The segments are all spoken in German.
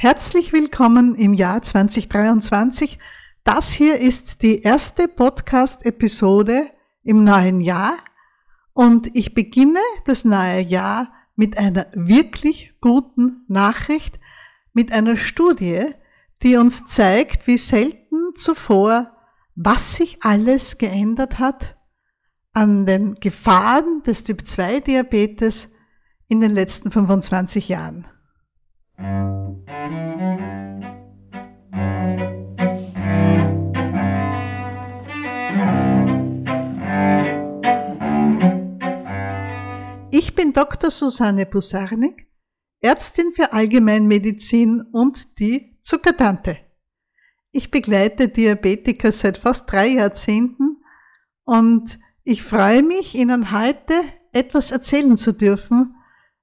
Herzlich willkommen im Jahr 2023. Das hier ist die erste Podcast-Episode im neuen Jahr und ich beginne das neue Jahr mit einer wirklich guten Nachricht, mit einer Studie, die uns zeigt, wie selten zuvor, was sich alles geändert hat an den Gefahren des Typ-2-Diabetes in den letzten 25 Jahren. Bin Dr. Susanne Busarnik, Ärztin für Allgemeinmedizin und die Zuckertante. Ich begleite Diabetiker seit fast drei Jahrzehnten und ich freue mich, Ihnen heute etwas erzählen zu dürfen,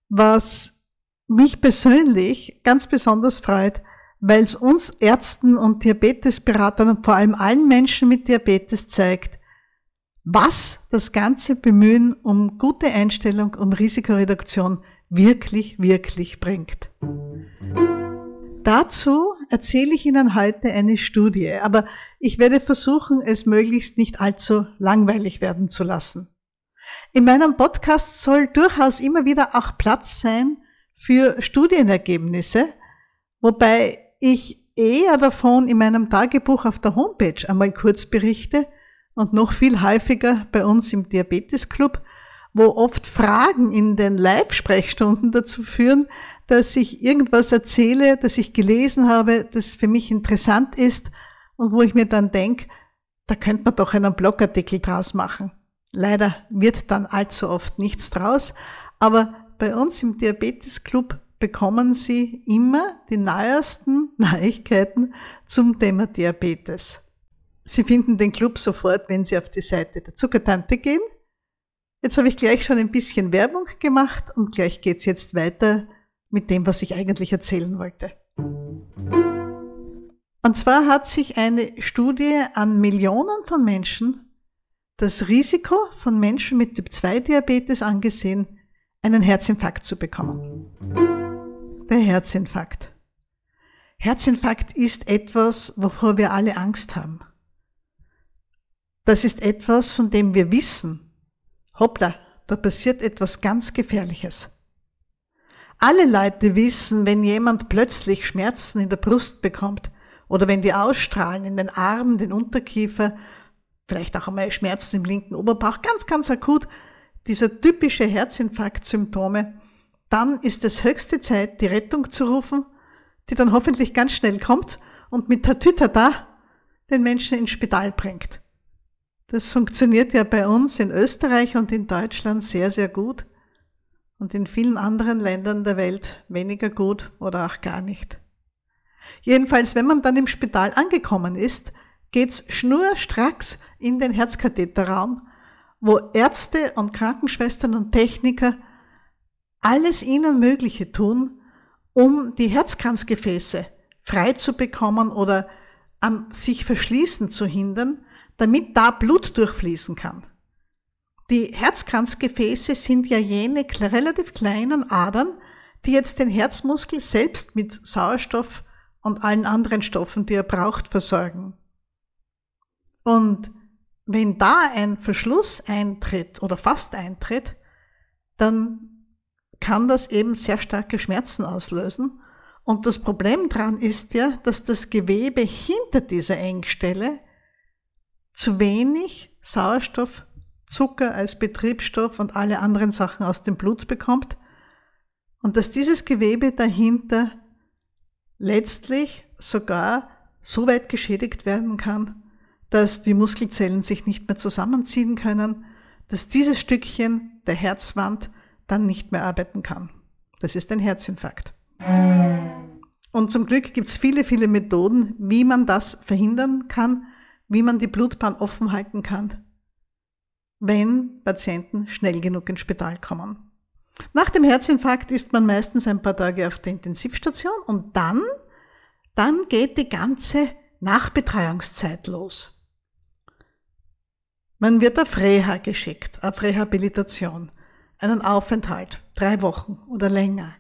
was mich persönlich ganz besonders freut, weil es uns Ärzten und Diabetesberatern und vor allem allen Menschen mit Diabetes zeigt, was das ganze Bemühen um gute Einstellung, um Risikoreduktion wirklich, wirklich bringt. Dazu erzähle ich Ihnen heute eine Studie, aber ich werde versuchen, es möglichst nicht allzu langweilig werden zu lassen. In meinem Podcast soll durchaus immer wieder auch Platz sein für Studienergebnisse, wobei ich eher davon in meinem Tagebuch auf der Homepage einmal kurz berichte und noch viel häufiger bei uns im Diabetes Club, wo oft Fragen in den Live-Sprechstunden dazu führen, dass ich irgendwas erzähle, das ich gelesen habe, das für mich interessant ist und wo ich mir dann denke, da könnte man doch einen Blogartikel draus machen. Leider wird dann allzu oft nichts draus, aber bei uns im Diabetes Club bekommen Sie immer die neuesten Neuigkeiten zum Thema Diabetes. Sie finden den Club sofort, wenn Sie auf die Seite der Zuckertante gehen. Jetzt habe ich gleich schon ein bisschen Werbung gemacht und gleich geht's jetzt weiter mit dem, was ich eigentlich erzählen wollte. Und zwar hat sich eine Studie an Millionen von Menschen das Risiko von Menschen mit Typ-2-Diabetes angesehen, einen Herzinfarkt zu bekommen. Der Herzinfarkt. Herzinfarkt ist etwas, wovor wir alle Angst haben. Das ist etwas, von dem wir wissen, hoppla, da passiert etwas ganz Gefährliches. Alle Leute wissen, wenn jemand plötzlich Schmerzen in der Brust bekommt oder wenn die ausstrahlen in den Arm, den Unterkiefer vielleicht auch einmal Schmerzen im linken Oberbauch, ganz, ganz akut, dieser typische Herzinfarkt-Symptome, dann ist es höchste Zeit, die Rettung zu rufen, die dann hoffentlich ganz schnell kommt und mit Tatütata den Menschen ins Spital bringt. Das funktioniert ja bei uns in Österreich und in Deutschland sehr, sehr gut und in vielen anderen Ländern der Welt weniger gut oder auch gar nicht. Jedenfalls, wenn man dann im Spital angekommen ist, geht's schnurstracks in den Herzkatheterraum, wo Ärzte und Krankenschwestern und Techniker alles ihnen Mögliche tun, um die Herzkranzgefäße frei zu bekommen oder am sich verschließen zu hindern, damit da Blut durchfließen kann. Die Herzkranzgefäße sind ja jene relativ kleinen Adern, die jetzt den Herzmuskel selbst mit Sauerstoff und allen anderen Stoffen, die er braucht, versorgen. Und wenn da ein Verschluss eintritt oder fast eintritt, dann kann das eben sehr starke Schmerzen auslösen. Und das Problem dran ist ja, dass das Gewebe hinter dieser Engstelle zu wenig Sauerstoff, Zucker als Betriebsstoff und alle anderen Sachen aus dem Blut bekommt und dass dieses Gewebe dahinter letztlich sogar so weit geschädigt werden kann, dass die Muskelzellen sich nicht mehr zusammenziehen können, dass dieses Stückchen der Herzwand dann nicht mehr arbeiten kann. Das ist ein Herzinfarkt. Und zum Glück gibt es viele, viele Methoden, wie man das verhindern kann, wie man die Blutbahn offen halten kann, wenn Patienten schnell genug ins Spital kommen. Nach dem Herzinfarkt ist man meistens ein paar Tage auf der Intensivstation und dann, dann geht die ganze Nachbetreuungszeit los. Man wird auf Reha geschickt, auf Rehabilitation, einen Aufenthalt, drei Wochen oder länger.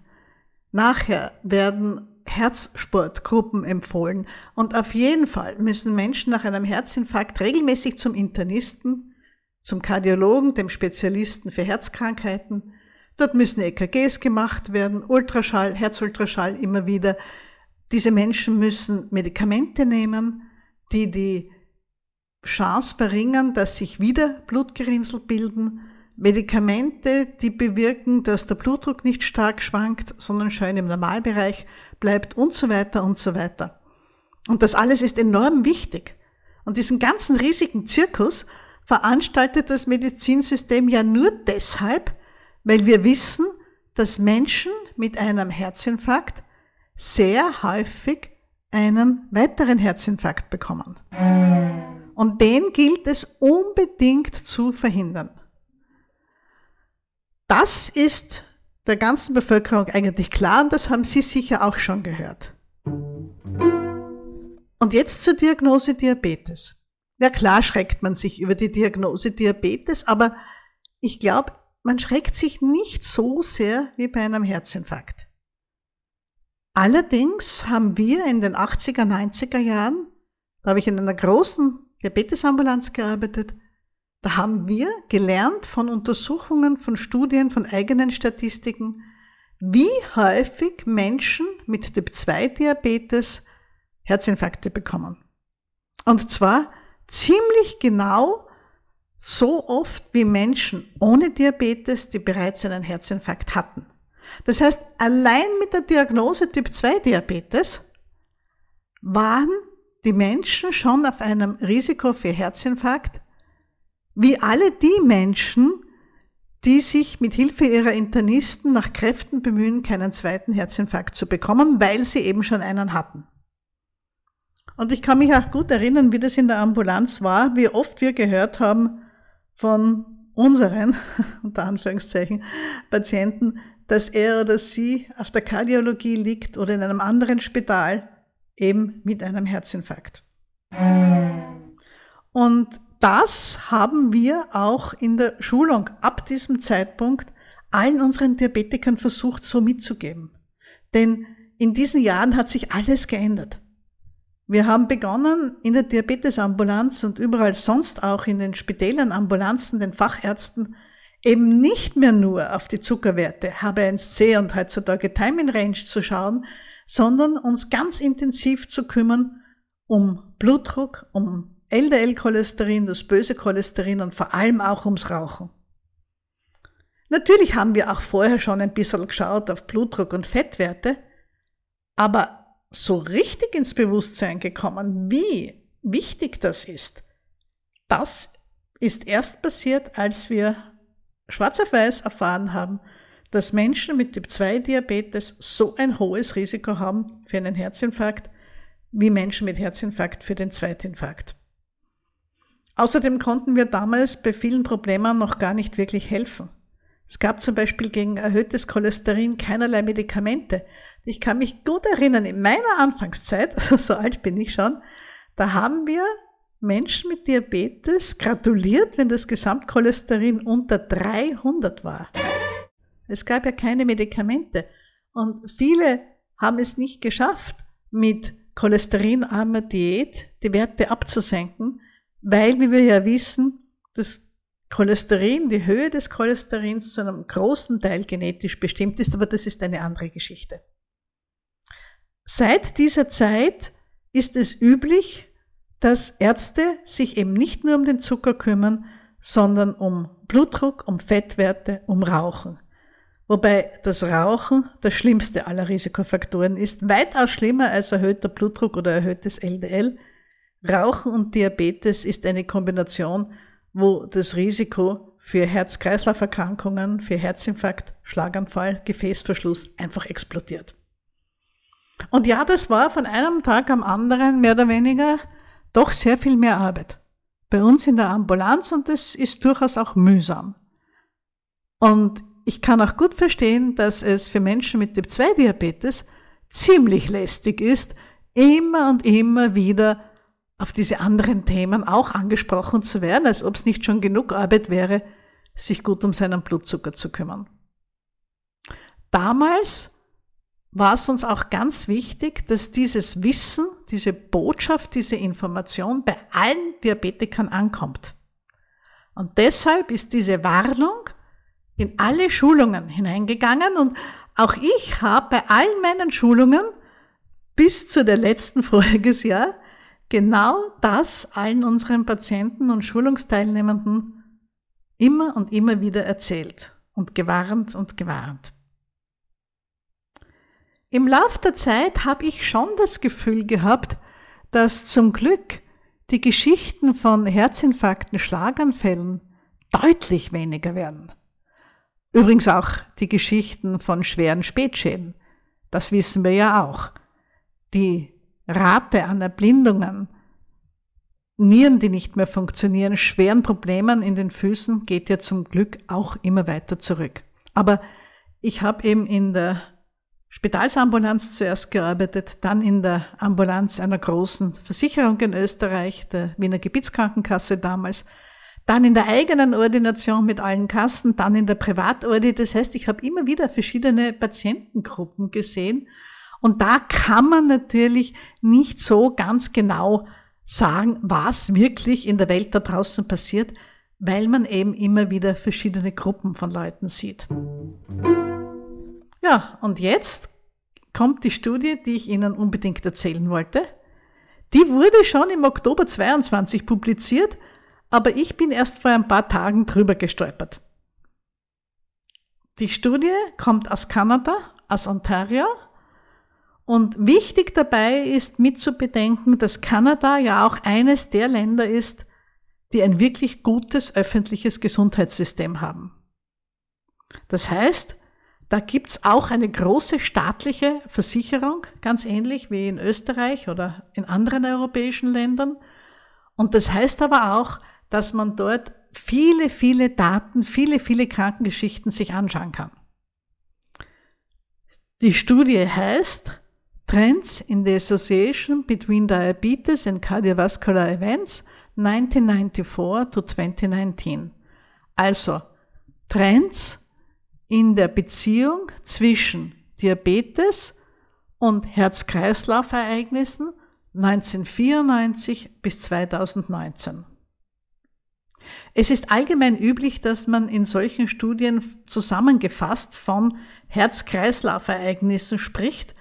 Nachher werden Herzsportgruppen empfohlen. Und auf jeden Fall müssen Menschen nach einem Herzinfarkt regelmäßig zum Internisten, zum Kardiologen, dem Spezialisten für Herzkrankheiten. Dort müssen EKGs gemacht werden, Ultraschall, Herzultraschall immer wieder. Diese Menschen müssen Medikamente nehmen, die die Chance verringern, dass sich wieder Blutgerinnsel bilden. Medikamente, die bewirken, dass der Blutdruck nicht stark schwankt, sondern schön im Normalbereich bleibt und so weiter und so weiter. Und das alles ist enorm wichtig. Und diesen ganzen riesigen Zirkus veranstaltet das Medizinsystem ja nur deshalb, weil wir wissen, dass Menschen mit einem Herzinfarkt sehr häufig einen weiteren Herzinfarkt bekommen. Und den gilt es unbedingt zu verhindern. Das ist der ganzen Bevölkerung eigentlich klar und das haben Sie sicher auch schon gehört. Und jetzt zur Diagnose Diabetes. Ja klar schreckt man sich über die Diagnose Diabetes, aber ich glaube, man schreckt sich nicht so sehr wie bei einem Herzinfarkt. Allerdings haben wir in den 80er, 90er Jahren, da habe ich in einer großen Diabetesambulanz gearbeitet, da haben wir gelernt von Untersuchungen, von Studien, von eigenen Statistiken, wie häufig Menschen mit Typ 2 Diabetes Herzinfarkte bekommen. Und zwar ziemlich genau so oft wie Menschen ohne Diabetes, die bereits einen Herzinfarkt hatten. Das heißt, allein mit der Diagnose Typ 2 Diabetes waren die Menschen schon auf einem Risiko für Herzinfarkt wie alle die Menschen, die sich mit Hilfe ihrer Internisten nach Kräften bemühen, keinen zweiten Herzinfarkt zu bekommen, weil sie eben schon einen hatten. Und ich kann mich auch gut erinnern, wie das in der Ambulanz war, wie oft wir gehört haben von unseren, unter Anführungszeichen, Patienten, dass er oder sie auf der Kardiologie liegt oder in einem anderen Spital eben mit einem Herzinfarkt. Und das haben wir auch in der Schulung ab diesem Zeitpunkt allen unseren Diabetikern versucht so mitzugeben. Denn in diesen Jahren hat sich alles geändert. Wir haben begonnen in der Diabetesambulanz und überall sonst auch in den Spitälern, Ambulanzen, den Fachärzten, eben nicht mehr nur auf die Zuckerwerte HB1C und heutzutage Time in Range zu schauen, sondern uns ganz intensiv zu kümmern um Blutdruck, um LDL-Cholesterin, das böse Cholesterin und vor allem auch ums Rauchen. Natürlich haben wir auch vorher schon ein bisschen geschaut auf Blutdruck und Fettwerte, aber so richtig ins Bewusstsein gekommen, wie wichtig das ist, das ist erst passiert, als wir schwarz auf weiß erfahren haben, dass Menschen mit Typ 2 Diabetes so ein hohes Risiko haben für einen Herzinfarkt wie Menschen mit Herzinfarkt für den Zweitinfarkt. Außerdem konnten wir damals bei vielen Problemen noch gar nicht wirklich helfen. Es gab zum Beispiel gegen erhöhtes Cholesterin keinerlei Medikamente. Ich kann mich gut erinnern, in meiner Anfangszeit, so alt bin ich schon, da haben wir Menschen mit Diabetes gratuliert, wenn das Gesamtcholesterin unter 300 war. Es gab ja keine Medikamente und viele haben es nicht geschafft, mit cholesterinarmer Diät die Werte abzusenken, weil, wie wir ja wissen, das Cholesterin, die Höhe des Cholesterins zu einem großen Teil genetisch bestimmt ist, aber das ist eine andere Geschichte. Seit dieser Zeit ist es üblich, dass Ärzte sich eben nicht nur um den Zucker kümmern, sondern um Blutdruck, um Fettwerte, um Rauchen. Wobei das Rauchen das schlimmste aller Risikofaktoren ist, weitaus schlimmer als erhöhter Blutdruck oder erhöhtes LDL, Rauchen und Diabetes ist eine Kombination, wo das Risiko für Herz-Kreislauf-Erkrankungen, für Herzinfarkt, Schlaganfall, Gefäßverschluss einfach explodiert. Und ja, das war von einem Tag am anderen mehr oder weniger doch sehr viel mehr Arbeit. Bei uns in der Ambulanz und das ist durchaus auch mühsam. Und ich kann auch gut verstehen, dass es für Menschen mit Typ 2 Diabetes ziemlich lästig ist, immer und immer wieder auf diese anderen Themen auch angesprochen zu werden, als ob es nicht schon genug Arbeit wäre, sich gut um seinen Blutzucker zu kümmern. Damals war es uns auch ganz wichtig, dass dieses Wissen, diese Botschaft, diese Information bei allen Diabetikern ankommt. Und deshalb ist diese Warnung in alle Schulungen hineingegangen und auch ich habe bei allen meinen Schulungen bis zu der letzten voriges Jahr genau das allen unseren Patienten und Schulungsteilnehmenden immer und immer wieder erzählt und gewarnt und gewarnt. Im Lauf der Zeit habe ich schon das Gefühl gehabt, dass zum Glück die Geschichten von Herzinfarkten, Schlaganfällen deutlich weniger werden. Übrigens auch die Geschichten von schweren Spätschäden. Das wissen wir ja auch. Die Rate an Erblindungen, Nieren, die nicht mehr funktionieren, schweren Problemen in den Füßen geht ja zum Glück auch immer weiter zurück. Aber ich habe eben in der Spitalsambulanz zuerst gearbeitet, dann in der Ambulanz einer großen Versicherung in Österreich, der Wiener Gebietskrankenkasse damals, dann in der eigenen Ordination mit allen Kassen, dann in der Privatordi. Das heißt, ich habe immer wieder verschiedene Patientengruppen gesehen und da kann man natürlich nicht so ganz genau sagen, was wirklich in der Welt da draußen passiert, weil man eben immer wieder verschiedene Gruppen von Leuten sieht. Ja, und jetzt kommt die Studie, die ich Ihnen unbedingt erzählen wollte. Die wurde schon im Oktober 22 publiziert, aber ich bin erst vor ein paar Tagen drüber gestolpert. Die Studie kommt aus Kanada, aus Ontario. Und wichtig dabei ist mitzubedenken, dass Kanada ja auch eines der Länder ist, die ein wirklich gutes öffentliches Gesundheitssystem haben. Das heißt, da gibt's auch eine große staatliche Versicherung, ganz ähnlich wie in Österreich oder in anderen europäischen Ländern. Und das heißt aber auch, dass man dort viele, viele Daten, viele, viele Krankengeschichten sich anschauen kann. Die Studie heißt Trends in the Association between Diabetes and Cardiovascular Events 1994 to 2019. Also Trends in der Beziehung zwischen Diabetes und Herz-Kreislauf-Ereignissen 1994 bis 2019. Es ist allgemein üblich, dass man in solchen Studien zusammengefasst von Herz-Kreislauf-Ereignissen spricht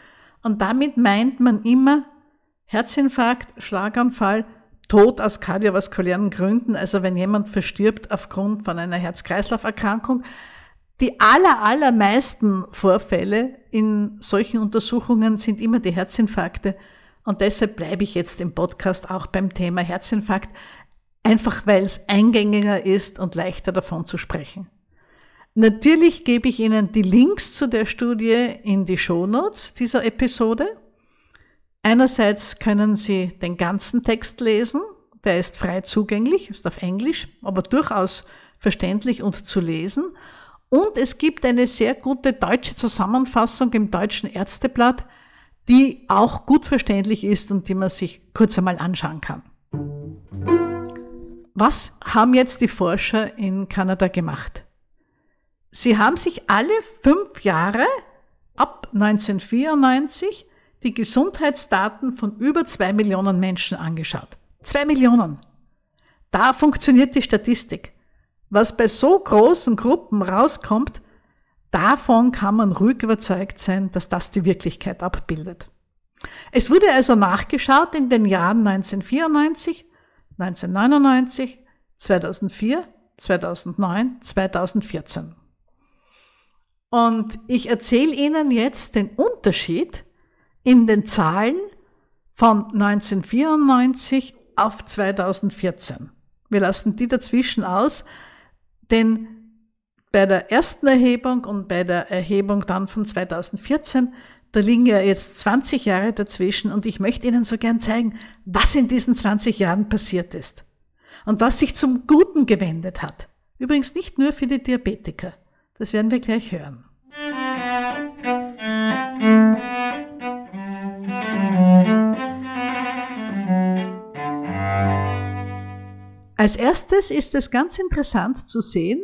und damit meint man immer Herzinfarkt, Schlaganfall, Tod aus kardiovaskulären Gründen, also wenn jemand verstirbt aufgrund von einer Herz-Kreislauf-Erkrankung, die aller, allermeisten Vorfälle in solchen Untersuchungen sind immer die Herzinfarkte. Und deshalb bleibe ich jetzt im Podcast auch beim Thema Herzinfarkt, einfach weil es eingängiger ist und leichter davon zu sprechen. Natürlich gebe ich Ihnen die Links zu der Studie in die Shownotes dieser Episode. Einerseits können Sie den ganzen Text lesen, der ist frei zugänglich, ist auf Englisch, aber durchaus verständlich und zu lesen. Und es gibt eine sehr gute deutsche Zusammenfassung im deutschen Ärzteblatt, die auch gut verständlich ist und die man sich kurz einmal anschauen kann. Was haben jetzt die Forscher in Kanada gemacht? Sie haben sich alle fünf Jahre ab 1994 die Gesundheitsdaten von über zwei Millionen Menschen angeschaut. Zwei Millionen. Da funktioniert die Statistik. Was bei so großen Gruppen rauskommt, davon kann man ruhig überzeugt sein, dass das die Wirklichkeit abbildet. Es wurde also nachgeschaut in den Jahren 1994, 1999, 2004, 2009, 2014. Und ich erzähle Ihnen jetzt den Unterschied in den Zahlen von 1994 auf 2014. Wir lassen die dazwischen aus, denn bei der ersten Erhebung und bei der Erhebung dann von 2014, da liegen ja jetzt 20 Jahre dazwischen und ich möchte Ihnen so gern zeigen, was in diesen 20 Jahren passiert ist und was sich zum Guten gewendet hat. Übrigens nicht nur für die Diabetiker. Das werden wir gleich hören. Als erstes ist es ganz interessant zu sehen,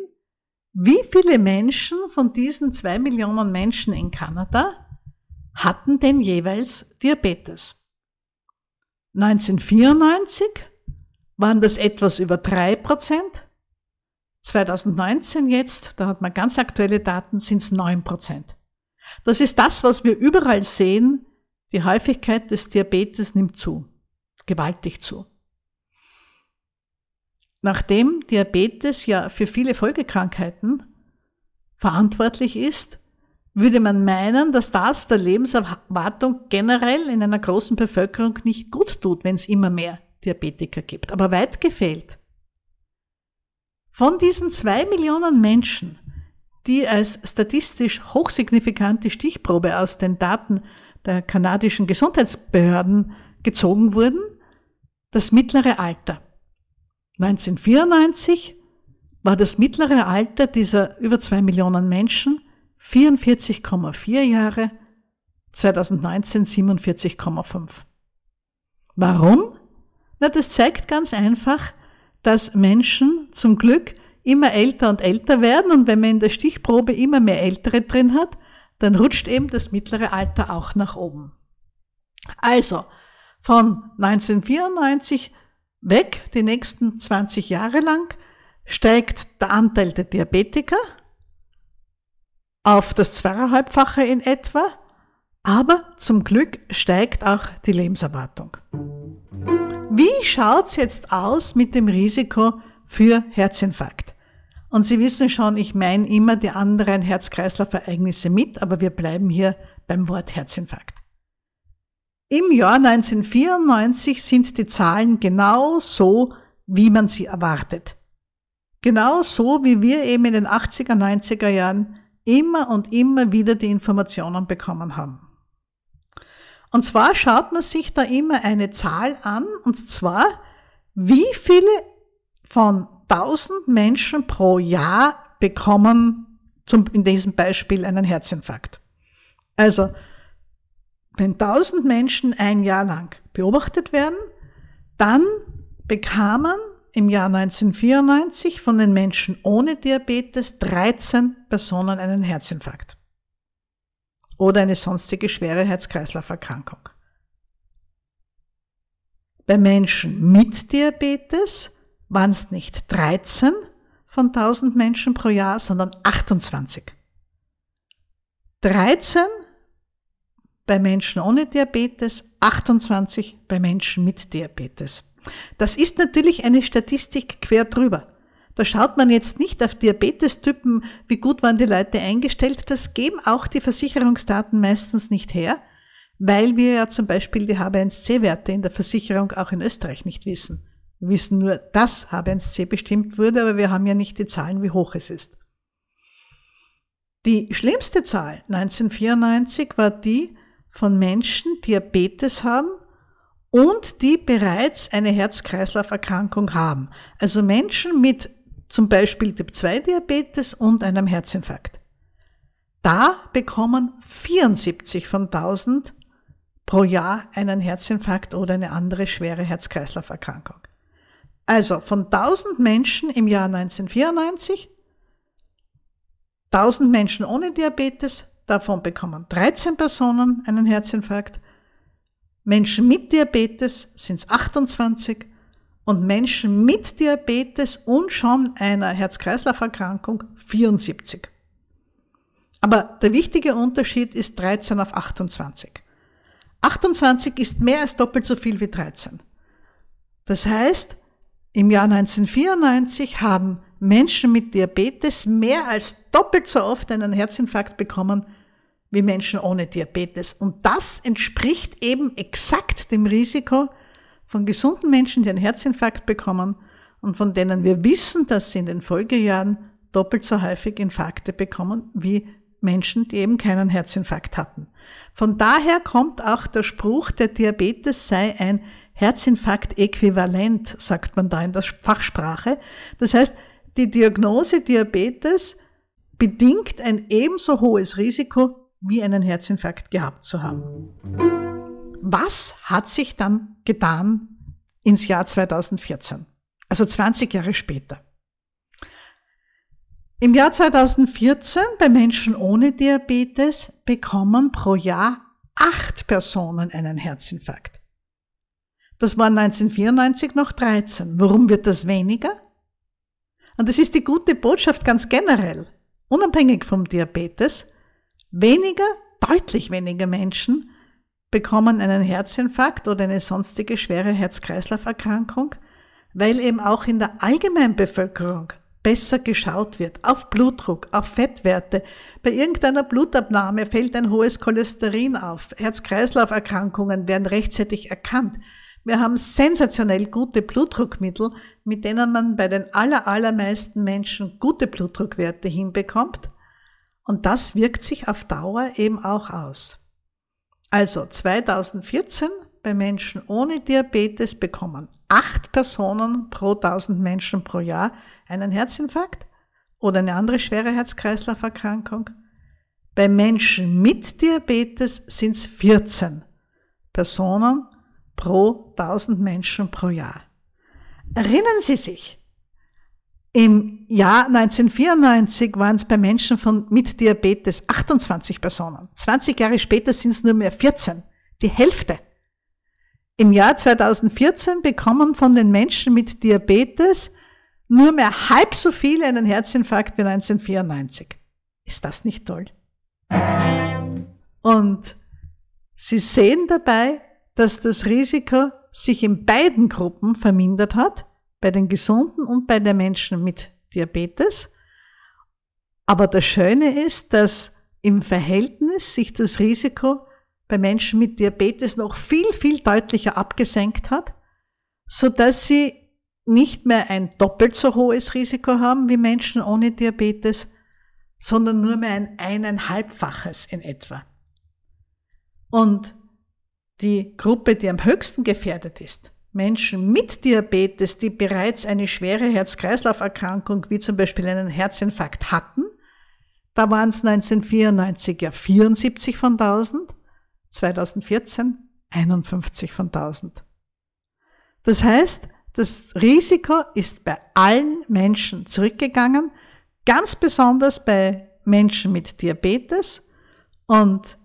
wie viele Menschen von diesen zwei Millionen Menschen in Kanada hatten denn jeweils Diabetes. 1994 waren das etwas über drei Prozent. 2019 jetzt, da hat man ganz aktuelle Daten, sind es neun Prozent. Das ist das, was wir überall sehen. Die Häufigkeit des Diabetes nimmt zu, gewaltig zu. Nachdem Diabetes ja für viele Folgekrankheiten verantwortlich ist, würde man meinen, dass das der Lebenserwartung generell in einer großen Bevölkerung nicht gut tut, wenn es immer mehr Diabetiker gibt. Aber weit gefehlt. Von diesen zwei Millionen Menschen, die als statistisch hochsignifikante Stichprobe aus den Daten der kanadischen Gesundheitsbehörden gezogen wurden, das mittlere Alter. 1994 war das mittlere Alter dieser über zwei Millionen Menschen 44,4 Jahre, 2019 47,5. Warum? Na, das zeigt ganz einfach, dass Menschen zum Glück immer älter und älter werden und wenn man in der Stichprobe immer mehr Ältere drin hat, dann rutscht eben das mittlere Alter auch nach oben. Also, von 1994 weg, die nächsten 20 Jahre lang, steigt der Anteil der Diabetiker auf das zweieinhalbfache in etwa, aber zum Glück steigt auch die Lebenserwartung. Wie schaut's jetzt aus mit dem Risiko für Herzinfarkt? Und Sie wissen schon, ich meine immer die anderen Herz-Kreislauf-Ereignisse mit, aber wir bleiben hier beim Wort Herzinfarkt. Im Jahr 1994 sind die Zahlen genau so, wie man sie erwartet. Genau so, wie wir eben in den 80er, 90er Jahren immer und immer wieder die Informationen bekommen haben. Und zwar schaut man sich da immer eine Zahl an, und zwar, wie viele von 1000 Menschen pro Jahr bekommen, zum, in diesem Beispiel, einen Herzinfarkt. Also, wenn 1000 Menschen ein Jahr lang beobachtet werden, dann bekamen im Jahr 1994 von den Menschen ohne Diabetes 13 Personen einen Herzinfarkt oder eine sonstige schwere Herz-Kreislauf-Erkrankung. Bei Menschen mit Diabetes waren es nicht 13 von 1000 Menschen pro Jahr, sondern 28. 13 bei Menschen ohne Diabetes, 28 bei Menschen mit Diabetes. Das ist natürlich eine Statistik quer drüber. Da schaut man jetzt nicht auf Diabetestypen, wie gut waren die Leute eingestellt. Das geben auch die Versicherungsdaten meistens nicht her, weil wir ja zum Beispiel die H1C-Werte in der Versicherung auch in Österreich nicht wissen. Wir wissen nur, dass H1C bestimmt wurde, aber wir haben ja nicht die Zahlen, wie hoch es ist. Die schlimmste Zahl 1994 war die von Menschen, die Diabetes haben und die bereits eine Herz-Kreislauf-Erkrankung haben. Also Menschen mit zum Beispiel Typ-2-Diabetes und einem Herzinfarkt. Da bekommen 74 von 1000 pro Jahr einen Herzinfarkt oder eine andere schwere Herz-Kreislauf-Erkrankung. Also von 1000 Menschen im Jahr 1994, 1000 Menschen ohne Diabetes, davon bekommen 13 Personen einen Herzinfarkt, Menschen mit Diabetes sind es 28 und Menschen mit Diabetes und schon einer Herz-Kreislauf-Erkrankung 74. Aber der wichtige Unterschied ist 13 auf 28. 28 ist mehr als doppelt so viel wie 13. Das heißt, im Jahr 1994 haben Menschen mit Diabetes mehr als doppelt so oft einen Herzinfarkt bekommen wie Menschen ohne Diabetes. Und das entspricht eben exakt dem Risiko von gesunden Menschen, die einen Herzinfarkt bekommen und von denen wir wissen, dass sie in den Folgejahren doppelt so häufig Infarkte bekommen wie Menschen, die eben keinen Herzinfarkt hatten. Von daher kommt auch der Spruch, der Diabetes sei ein Herzinfarkt-Äquivalent, sagt man da in der Fachsprache. Das heißt, die Diagnose Diabetes bedingt ein ebenso hohes Risiko wie einen Herzinfarkt gehabt zu haben. Was hat sich dann getan ins Jahr 2014? Also 20 Jahre später. Im Jahr 2014 bei Menschen ohne Diabetes bekommen pro Jahr acht Personen einen Herzinfarkt. Das waren 1994 noch 13. Warum wird das weniger? Und das ist die gute Botschaft ganz generell, unabhängig vom Diabetes. Weniger, deutlich weniger Menschen bekommen einen Herzinfarkt oder eine sonstige schwere Herz-Kreislauf-Erkrankung, weil eben auch in der Allgemeinbevölkerung besser geschaut wird, auf Blutdruck, auf Fettwerte. Bei irgendeiner Blutabnahme fällt ein hohes Cholesterin auf. Herz-Kreislauf-Erkrankungen werden rechtzeitig erkannt. Wir haben sensationell gute Blutdruckmittel, mit denen man bei den aller, allermeisten Menschen gute Blutdruckwerte hinbekommt. Und das wirkt sich auf Dauer eben auch aus. Also 2014 bei Menschen ohne Diabetes bekommen acht Personen pro 1000 Menschen pro Jahr einen Herzinfarkt oder eine andere schwere Herz-Kreislauf-Erkrankung. Bei Menschen mit Diabetes sind es 14 Personen pro 1000 Menschen pro Jahr. Erinnern Sie sich, im Jahr 1994 waren es bei Menschen von, mit Diabetes 28 Personen. 20 Jahre später sind es nur mehr 14. Die Hälfte. Im Jahr 2014 bekommen von den Menschen mit Diabetes nur mehr halb so viele einen Herzinfarkt wie 1994. Ist das nicht toll? Und Sie sehen dabei, dass das Risiko sich in beiden Gruppen vermindert hat, bei den Gesunden und bei den Menschen mit Diabetes. Aber das Schöne ist, dass im Verhältnis sich das Risiko bei Menschen mit Diabetes noch viel, viel deutlicher abgesenkt hat, so dass sie nicht mehr ein doppelt so hohes Risiko haben wie Menschen ohne Diabetes, sondern nur mehr ein eineinhalbfaches in etwa. Und die Gruppe, die am höchsten gefährdet ist, Menschen mit Diabetes, die bereits eine schwere Herz-Kreislauf-Erkrankung wie zum Beispiel einen Herzinfarkt hatten, da waren es 1994 ja 74 von 1000, 2014 51 von 1000. Das heißt, das Risiko ist bei allen Menschen zurückgegangen, ganz besonders bei Menschen mit Diabetes und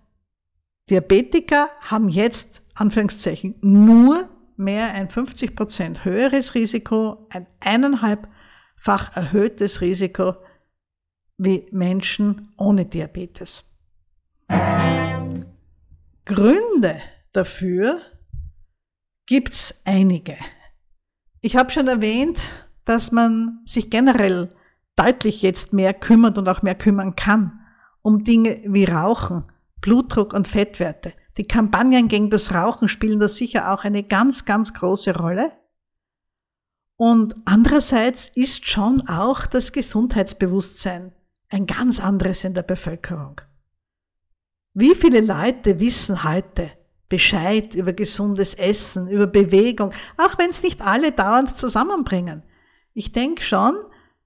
Diabetiker haben jetzt, Anführungszeichen, nur mehr ein 50 Prozent höheres Risiko, ein eineinhalbfach erhöhtes Risiko wie Menschen ohne Diabetes. Gründe dafür gibt's einige. Ich habe schon erwähnt, dass man sich generell deutlich jetzt mehr kümmert und auch mehr kümmern kann um Dinge wie Rauchen, Blutdruck und Fettwerte. Die Kampagnen gegen das Rauchen spielen da sicher auch eine ganz, ganz große Rolle. Und andererseits ist schon auch das Gesundheitsbewusstsein ein ganz anderes in der Bevölkerung. Wie viele Leute wissen heute Bescheid über gesundes Essen, über Bewegung, auch wenn es nicht alle dauernd zusammenbringen? Ich denke schon,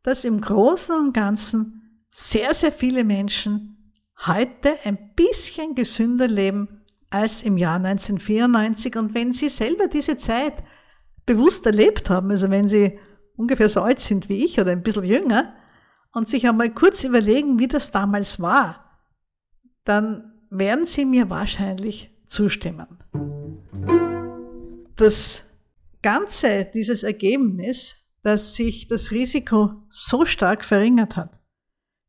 dass im Großen und Ganzen sehr, sehr viele Menschen heute ein bisschen gesünder leben als im Jahr 1994. Und wenn Sie selber diese Zeit bewusst erlebt haben, also wenn Sie ungefähr so alt sind wie ich oder ein bisschen jünger, und sich einmal kurz überlegen, wie das damals war, dann werden Sie mir wahrscheinlich zustimmen. Das Ganze, dieses Ergebnis, dass sich das Risiko so stark verringert hat,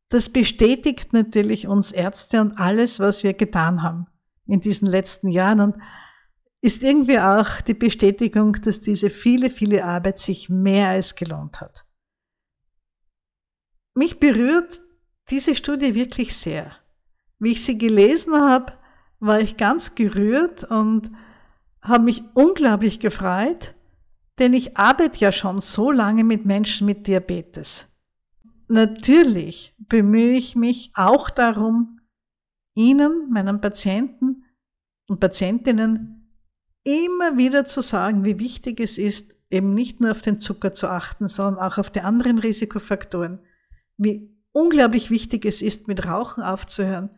das bestätigt natürlich uns Ärzte und alles, was wir getan haben in diesen letzten Jahren und ist irgendwie auch die Bestätigung, dass diese viele, viele Arbeit sich mehr als gelohnt hat. Mich berührt diese Studie wirklich sehr. Wie ich sie gelesen habe, war ich ganz gerührt und habe mich unglaublich gefreut, denn ich arbeite ja schon so lange mit Menschen mit Diabetes. Natürlich bemühe ich mich auch darum, Ihnen, meinen Patienten und Patientinnen immer wieder zu sagen, wie wichtig es ist, eben nicht nur auf den Zucker zu achten, sondern auch auf die anderen Risikofaktoren. Wie unglaublich wichtig es ist, mit Rauchen aufzuhören,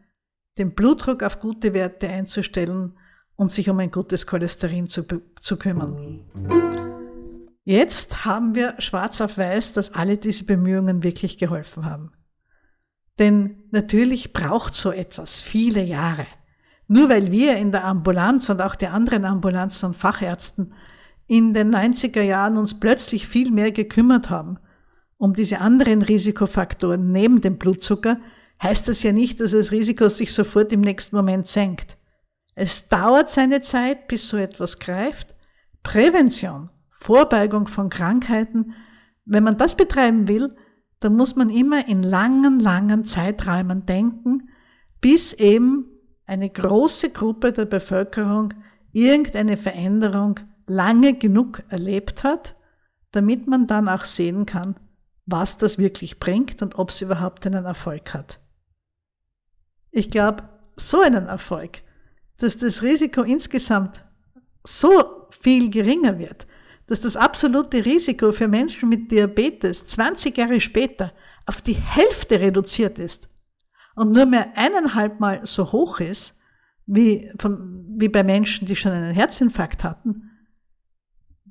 den Blutdruck auf gute Werte einzustellen und sich um ein gutes Cholesterin zu, zu kümmern. Jetzt haben wir schwarz auf weiß, dass alle diese Bemühungen wirklich geholfen haben. Denn natürlich braucht so etwas viele Jahre. Nur weil wir in der Ambulanz und auch die anderen Ambulanzen und Fachärzten in den 90er Jahren uns plötzlich viel mehr gekümmert haben um diese anderen Risikofaktoren neben dem Blutzucker, heißt das ja nicht, dass das Risiko sich sofort im nächsten Moment senkt. Es dauert seine Zeit, bis so etwas greift. Prävention, Vorbeugung von Krankheiten, wenn man das betreiben will, dann muss man immer in langen, langen Zeiträumen denken, bis eben eine große Gruppe der Bevölkerung irgendeine Veränderung lange genug erlebt hat, damit man dann auch sehen kann, was das wirklich bringt und ob es überhaupt einen Erfolg hat. Ich glaube, so einen Erfolg, dass das Risiko insgesamt so viel geringer wird, dass das absolute Risiko für Menschen mit Diabetes 20 Jahre später auf die Hälfte reduziert ist und nur mehr eineinhalb Mal so hoch ist wie, von, wie bei Menschen, die schon einen Herzinfarkt hatten,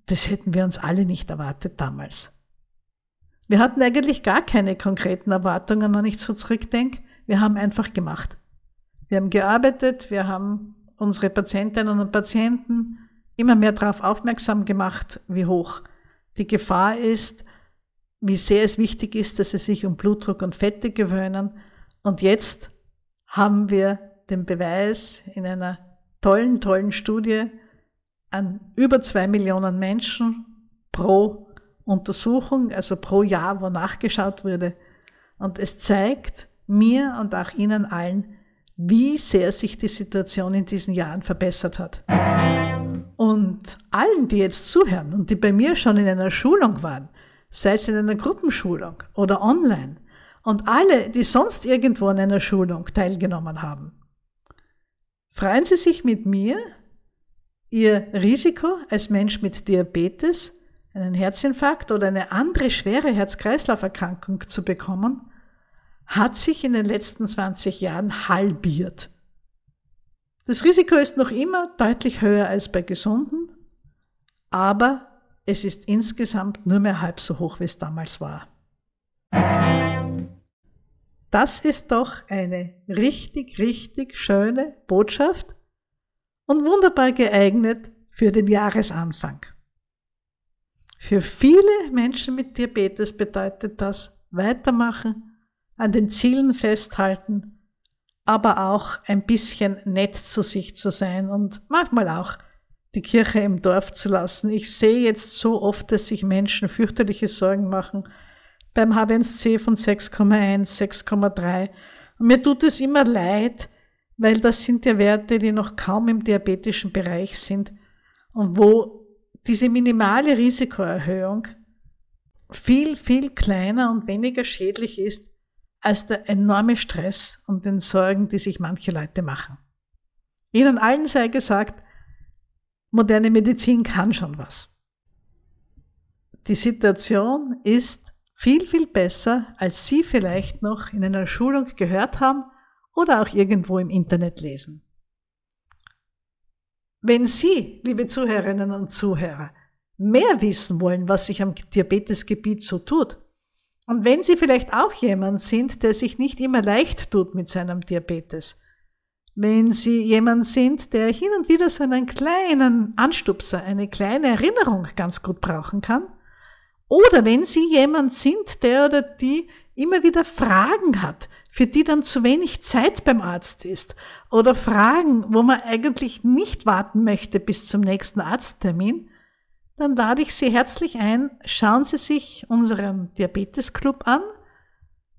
das hätten wir uns alle nicht erwartet damals. Wir hatten eigentlich gar keine konkreten Erwartungen, wenn ich so zurückdenke. Wir haben einfach gemacht. Wir haben gearbeitet, wir haben unsere Patientinnen und Patienten immer mehr darauf aufmerksam gemacht, wie hoch die Gefahr ist, wie sehr es wichtig ist, dass sie sich um Blutdruck und Fette gewöhnen. Und jetzt haben wir den Beweis in einer tollen, tollen Studie an über zwei Millionen Menschen pro Untersuchung, also pro Jahr, wo nachgeschaut wurde. Und es zeigt mir und auch Ihnen allen, wie sehr sich die Situation in diesen Jahren verbessert hat. Und allen, die jetzt zuhören und die bei mir schon in einer Schulung waren, sei es in einer Gruppenschulung oder online, und alle, die sonst irgendwo an einer Schulung teilgenommen haben, freuen Sie sich mit mir, Ihr Risiko als Mensch mit Diabetes einen Herzinfarkt oder eine andere schwere Herz-Kreislauf-Erkrankung zu bekommen, hat sich in den letzten 20 Jahren halbiert. Das Risiko ist noch immer deutlich höher als bei Gesunden, aber es ist insgesamt nur mehr halb so hoch, wie es damals war. Das ist doch eine richtig, richtig schöne Botschaft und wunderbar geeignet für den Jahresanfang. Für viele Menschen mit Diabetes bedeutet das weitermachen, an den Zielen festhalten, aber auch ein bisschen nett zu sich zu sein und manchmal auch die Kirche im Dorf zu lassen. Ich sehe jetzt so oft, dass sich Menschen fürchterliche Sorgen machen beim HbA1c von 6,1, 6,3. Und mir tut es immer leid, weil das sind ja Werte, die noch kaum im diabetischen Bereich sind und wo diese minimale Risikoerhöhung viel, viel kleiner und weniger schädlich ist als der enorme Stress und den Sorgen, die sich manche Leute machen. Ihnen allen sei gesagt, moderne Medizin kann schon was. Die Situation ist viel, viel besser, als Sie vielleicht noch in einer Schulung gehört haben oder auch irgendwo im Internet lesen. Wenn Sie, liebe Zuhörerinnen und Zuhörer, mehr wissen wollen, was sich am Diabetesgebiet so tut, und wenn Sie vielleicht auch jemand sind, der sich nicht immer leicht tut mit seinem Diabetes, wenn Sie jemand sind, der hin und wieder so einen kleinen Anstupser, eine kleine Erinnerung ganz gut brauchen kann, oder wenn Sie jemand sind, der oder die immer wieder Fragen hat, für die dann zu wenig Zeit beim Arzt ist oder Fragen, wo man eigentlich nicht warten möchte bis zum nächsten Arzttermin, dann lade ich Sie herzlich ein, schauen Sie sich unseren Diabetesclub an.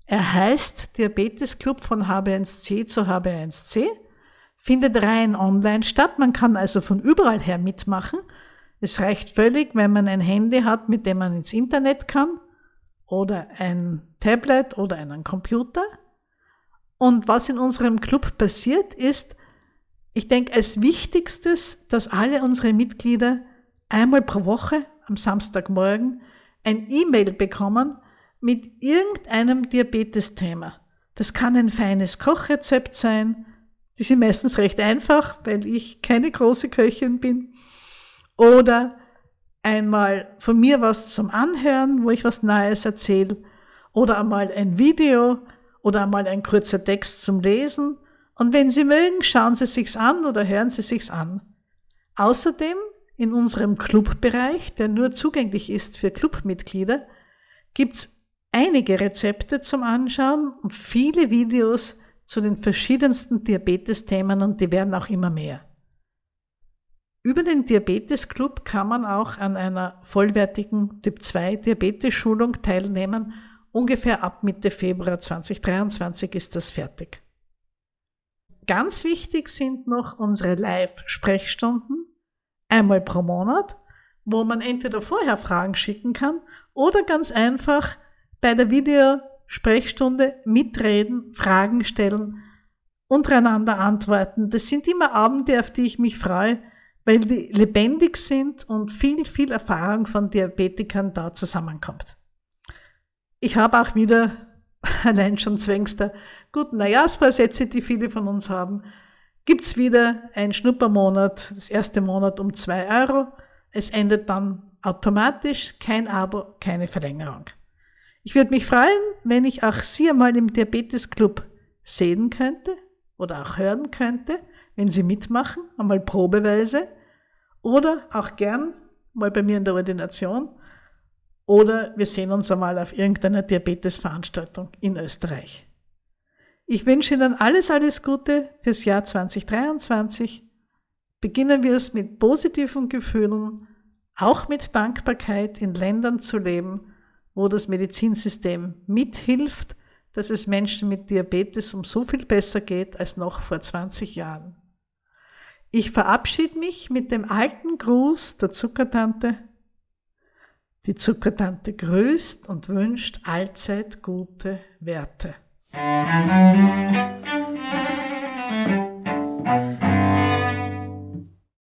Er heißt Diabetesclub von HB1C zu HB1C, findet rein online statt. Man kann also von überall her mitmachen. Es reicht völlig, wenn man ein Handy hat, mit dem man ins Internet kann oder ein Tablet oder einen Computer. Und was in unserem Club passiert ist, ich denke, als Wichtigstes, dass alle unsere Mitglieder einmal pro Woche am Samstagmorgen ein E-Mail bekommen mit irgendeinem Diabetes-Thema. Das kann ein feines Kochrezept sein. Die sind meistens recht einfach, weil ich keine große Köchin bin. Oder einmal von mir was zum Anhören, wo ich was Neues erzähle. Oder einmal ein Video oder einmal ein kurzer Text zum Lesen Und wenn Sie mögen, schauen Sie sich's an oder hören Sie sich's an. Außerdem in unserem Clubbereich, der nur zugänglich ist für Clubmitglieder, gibt's einige Rezepte zum Anschauen und viele Videos zu den verschiedensten Diabetesthemen und die werden auch immer mehr. Über den Diabetes Club kann man auch an einer vollwertigen Typ 2 Diabetes-Schulung teilnehmen. Ungefähr ab Mitte Februar 2023 ist das fertig. Ganz wichtig sind noch unsere Live-Sprechstunden, einmal pro Monat, wo man entweder vorher Fragen schicken kann oder ganz einfach bei der Videosprechstunde mitreden, Fragen stellen, untereinander antworten. Das sind immer Abende, auf die ich mich freue, weil die lebendig sind und viel, viel Erfahrung von Diabetikern da zusammenkommt. Ich habe auch wieder allein schon zwängs der guten Neujahrsvorsätze, die viele von uns haben, gibt's wieder ein Schnuppermonat, das erste Monat um zwei Euro. Es endet dann automatisch, kein Abo, keine Verlängerung. Ich würde mich freuen, wenn ich auch Sie einmal im Diabetes Club sehen könnte oder auch hören könnte wenn Sie mitmachen, einmal probeweise oder auch gern mal bei mir in der Ordination oder wir sehen uns einmal auf irgendeiner Diabetesveranstaltung in Österreich. Ich wünsche Ihnen alles, alles Gute fürs Jahr 2023. Beginnen wir es mit positiven Gefühlen, auch mit Dankbarkeit in Ländern zu leben, wo das Medizinsystem mithilft, dass es Menschen mit Diabetes um so viel besser geht als noch vor 20 Jahren. Ich verabschiede mich mit dem alten Gruß der Zuckertante. Die Zuckertante grüßt und wünscht allzeit gute Werte. Thank you.